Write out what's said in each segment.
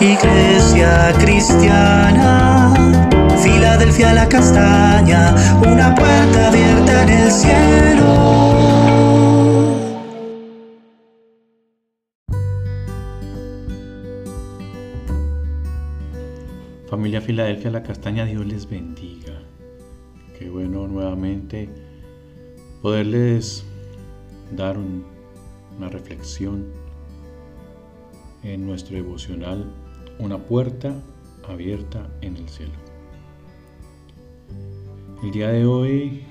Iglesia cristiana, Filadelfia la castaña, una puerta abierta en el cielo. Familia Filadelfia la castaña, Dios les bendiga. Qué bueno nuevamente poderles dar una reflexión en nuestro devocional Una puerta abierta en el cielo. El día de hoy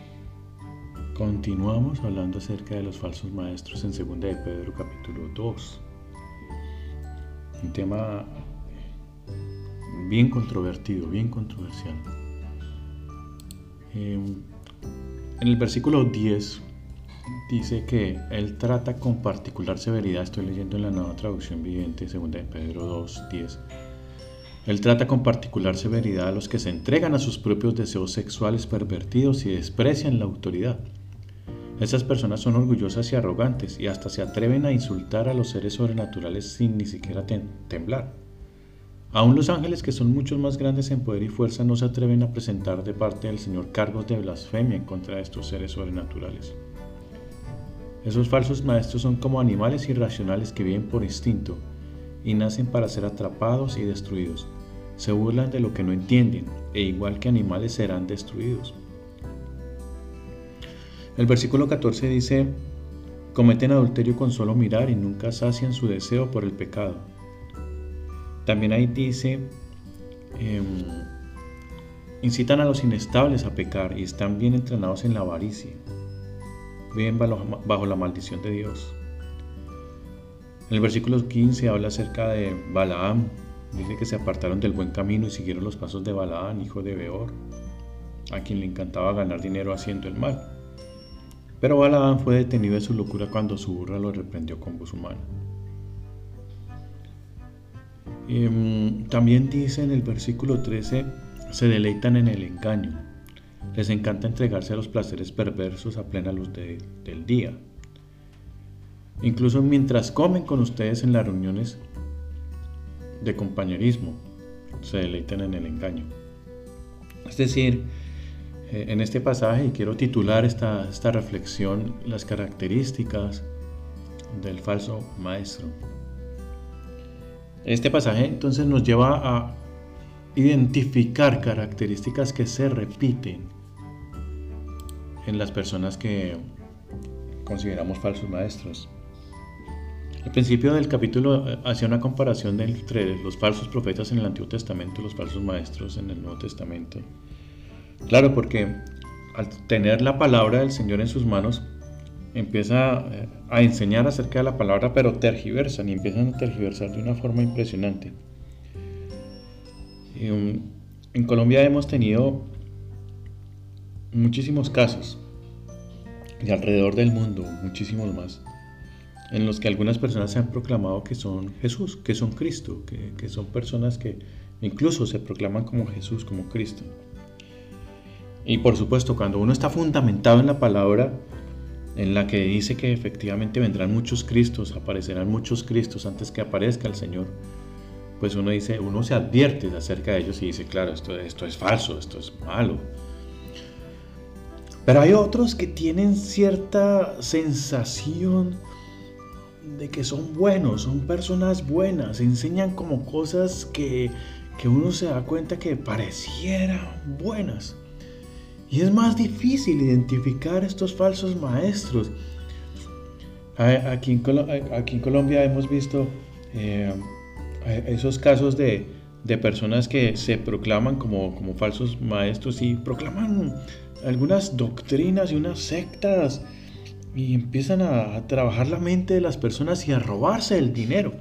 continuamos hablando acerca de los falsos maestros en 2 de Pedro capítulo 2. Un tema bien controvertido, bien controversial. Em, en el versículo 10 dice que él trata con particular severidad, estoy leyendo en la nueva traducción viviente, segunda de Pedro 2, 10. Él trata con particular severidad a los que se entregan a sus propios deseos sexuales pervertidos y desprecian la autoridad. Esas personas son orgullosas y arrogantes y hasta se atreven a insultar a los seres sobrenaturales sin ni siquiera temblar. Aún los ángeles, que son mucho más grandes en poder y fuerza, no se atreven a presentar de parte del Señor cargos de blasfemia en contra de estos seres sobrenaturales. Esos falsos maestros son como animales irracionales que viven por instinto y nacen para ser atrapados y destruidos. Se burlan de lo que no entienden e igual que animales serán destruidos. El versículo 14 dice, cometen adulterio con solo mirar y nunca sacian su deseo por el pecado también ahí dice, em, incitan a los inestables a pecar y están bien entrenados en la avaricia. Viven bajo, la maldición de Dios. En el versículo 15 habla acerca de Balaam. Dice que se apartaron del buen camino y siguieron los pasos de Balaam, hijo de Beor, a quien le encantaba ganar dinero haciendo el mal. Pero Balaam fue detenido de su locura cuando su burra lo reprendió con voz humana. Em, también dice en el versículo 13, se deleitan en el engaño. Les encanta entregarse a los placeres perversos a plena luz del día. Incluso mientras comen con ustedes en las reuniones de compañerismo, se deleitan en el engaño. Es decir, eh, en este pasaje, y quiero titular esta, esta reflexión, las características del falso maestro. Este pasaje entonces nos lleva a identificar características que se repiten en las personas que consideramos falsos maestros. Al principio del capítulo eh, hacía una comparación entre los falsos profetas en el Antiguo Testamento y los falsos maestros en el Nuevo Testamento. Claro, porque al tener la palabra del Señor en sus manos, empieza eh, a enseñar acerca de la palabra, pero tergiversan y empiezan a tergiversar de una forma impresionante. En Colombia hemos tenido muchísimos casos, y alrededor del mundo muchísimos más, en los que algunas personas se han proclamado que son Jesús, que son Cristo, que, que son personas que incluso se proclaman como Jesús, como Cristo. Y por supuesto, cuando uno está fundamentado en la palabra, en la que dice que efectivamente vendrán muchos Cristos, aparecerán muchos Cristos antes que aparezca el Señor, pues uno dice, uno se advierte acerca de ellos y dice, claro, esto, esto es falso, esto es malo. Pero hay otros que tienen cierta sensación de que son buenos, son personas buenas, enseñan como cosas que, que uno se da cuenta que parecieran buenas. Y es más difícil identificar estos falsos maestros. Aquí en, Colombia hemos visto eh, esos casos de, personas que se proclaman como, como falsos maestros y proclaman algunas doctrinas y unas sectas y empiezan a, trabajar la mente de las personas y a robarse el dinero.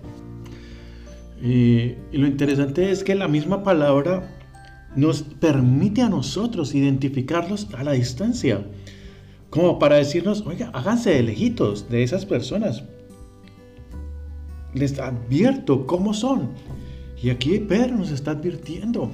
y lo interesante es que la misma palabra nos permite a nosotros identificarlos a la distancia, como para decirnos, oiga, háganse de lejitos de esas personas. Les advierto cómo son. Y aquí Pedro nos está advirtiendo.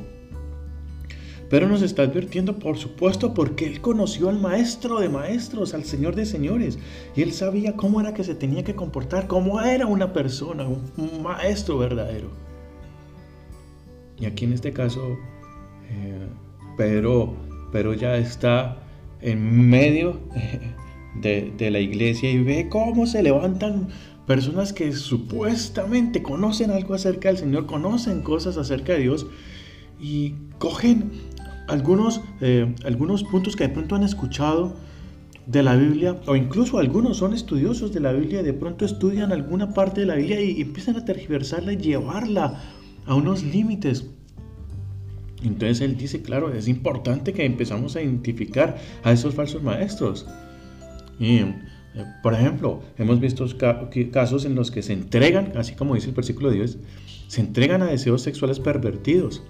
Pedro nos está advirtiendo, por supuesto, porque él conoció al maestro de maestros, al Señor de señores. Y él sabía cómo era que se tenía que comportar, cómo era una persona, un maestro verdadero. Y aquí en este caso, eh, Pedro, Pedro ya está en medio de, de la iglesia y ve cómo se levantan personas que supuestamente conocen algo acerca del Señor, conocen cosas acerca de Dios y cogen algunos, eh, algunos puntos que de pronto han escuchado de la Biblia, o incluso algunos son estudiosos de la Biblia, de pronto estudian alguna parte de la Biblia y, empiezan a tergiversarla y llevarla a unos límites. Entonces él dice, claro, es importante que empezamos a identificar a esos falsos maestros. Y, por ejemplo, hemos visto casos en los que se entregan, así como dice el versículo 10, se entregan a deseos sexuales pervertidos.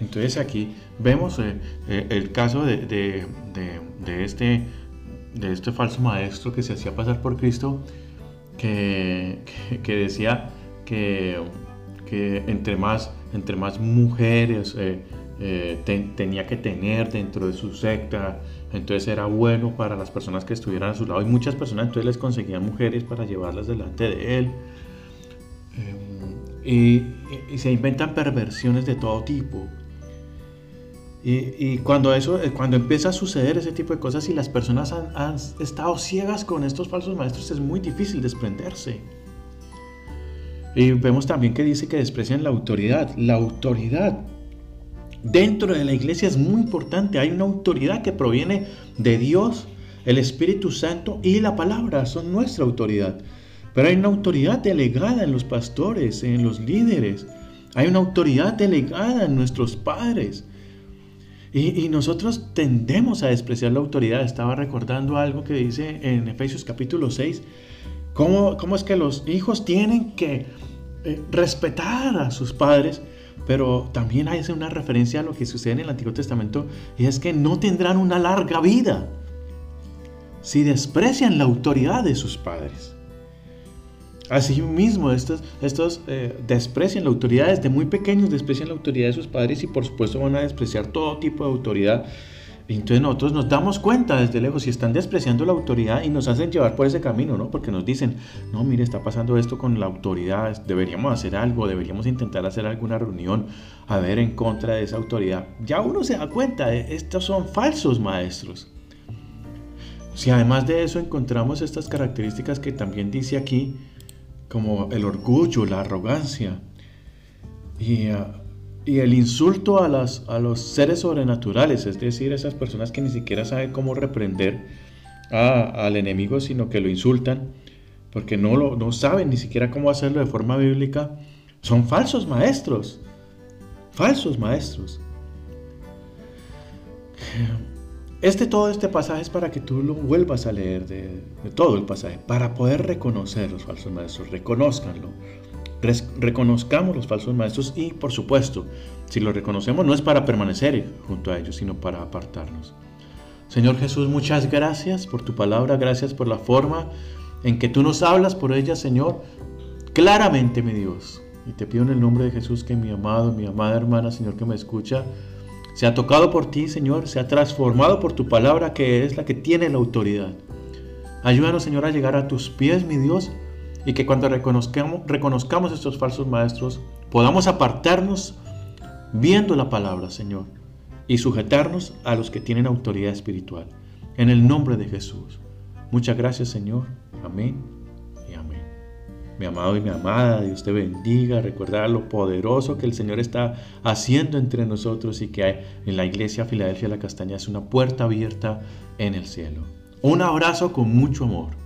Entonces aquí vemos eh, eh, el caso de, este, de este falso maestro que se hacía pasar por Cristo, que, decía que, entre, más, mujeres eh, tenía que tener dentro de su secta, entonces era bueno para las personas que estuvieran a su lado y muchas personas entonces les conseguían mujeres para llevarlas delante de él. y, se inventan perversiones de todo tipo. Y, cuando, eso, eh, cuando empieza a suceder ese tipo de cosas y las personas han, estado ciegas con estos falsos maestros, es muy difícil desprenderse. Y vemos también que dice que desprecian la autoridad. La autoridad dentro de la iglesia es muy importante. Hay una autoridad que proviene de Dios, el Espíritu Santo y la palabra. Son nuestra autoridad. Pero hay una autoridad delegada en los pastores, en los líderes. Hay una autoridad delegada en nuestros padres. Y, nosotros tendemos a despreciar la autoridad. Estaba recordando algo que dice en Efesios capítulo 6, cómo, cómo es que los hijos tienen que eh, respetar a sus padres, pero también hay una referencia a lo que sucede en el Antiguo Testamento y es que no tendrán una larga vida si desprecian la autoridad de sus padres. Asimismo, estos, estos eh, desprecian la autoridad desde muy pequeños, desprecian la autoridad de sus padres y por supuesto van a despreciar todo tipo de autoridad. Entonces nosotros nos damos cuenta desde lejos si están despreciando la autoridad y nos hacen llevar por ese camino, ¿no? Porque nos dicen, no, mire, está pasando esto con la autoridad, deberíamos hacer algo, deberíamos intentar hacer alguna reunión a ver en contra de esa autoridad. Ya uno se da cuenta, eh, estos son falsos maestros. Si además de eso encontramos estas características que también dice aquí, como el orgullo, la arrogancia y, uh, el insulto a, las, a los seres sobrenaturales, es decir, esas personas que ni siquiera saben cómo reprender al enemigo, sino que lo insultan porque no, lo, no saben ni siquiera cómo hacerlo de forma bíblica, son falsos maestros, falsos maestros. Este, todo este pasaje es para que tú lo vuelvas a leer de, todo el pasaje, para poder reconocer los falsos maestros, reconozcanlo, reconozcamos los falsos maestros y por supuesto, si lo reconocemos no es para permanecer junto a ellos, sino para apartarnos. Señor Jesús, muchas gracias por tu palabra, gracias por la forma en que tú nos hablas por ella, Señor, claramente, mi Dios. Y te pido en el nombre de Jesús que mi amado, mi amada hermana, Señor, que me escucha, se ha tocado por ti, Señor, se ha transformado por tu palabra que es la que tiene la autoridad. Ayúdanos, Señor, a llegar a tus pies, mi Dios, y que cuando reconozcamos, reconozcamos estos falsos maestros, podamos apartarnos viendo la palabra, Señor, y sujetarnos a los que tienen autoridad espiritual. En el nombre de Jesús. Muchas gracias, Señor. Amén mi amado y mi amada, Dios te bendiga. Recuerda lo poderoso que el Señor está haciendo entre nosotros y que en la iglesia Filadelfia la Castaña es una puerta abierta en el cielo. Un abrazo con mucho amor.